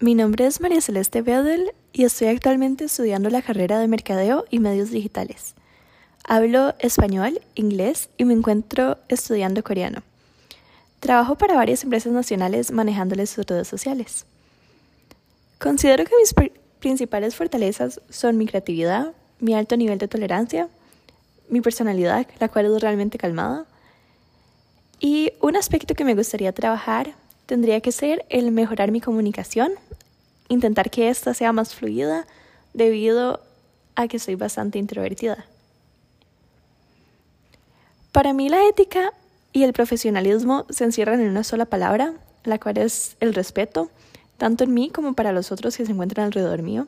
Mi nombre es María Celeste Bedel y estoy actualmente estudiando la carrera de Mercadeo y Medios Digitales. Hablo español, inglés y me encuentro estudiando coreano. Trabajo para varias empresas nacionales manejándoles sus redes sociales. Considero que mis principales fortalezas son mi creatividad, mi alto nivel de tolerancia, mi personalidad, la cual es realmente calmada, y un aspecto que me gustaría trabajar tendría que ser el mejorar mi comunicación, intentar que ésta sea más fluida debido a que soy bastante introvertida. Para mí la ética y el profesionalismo se encierran en una sola palabra, la cual es el respeto, tanto en mí como para los otros que se encuentran alrededor mío.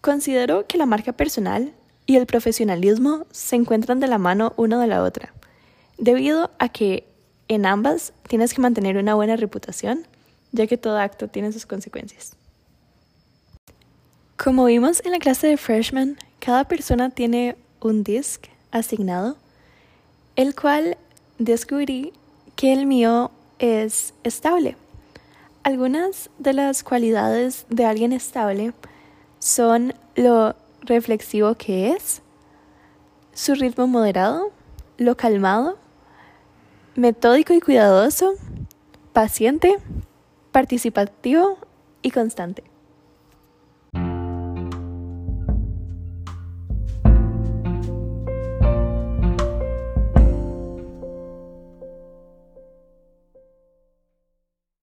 Considero que la marca personal y el profesionalismo se encuentran de la mano una de la otra, debido a que en ambas tienes que mantener una buena reputación, ya que todo acto tiene sus consecuencias. Como vimos en la clase de freshman, cada persona tiene un disc asignado, el cual descubrí que el mío es estable. Algunas de las cualidades de alguien estable son lo reflexivo que es, su ritmo moderado, lo calmado, metódico y cuidadoso, paciente, participativo y constante.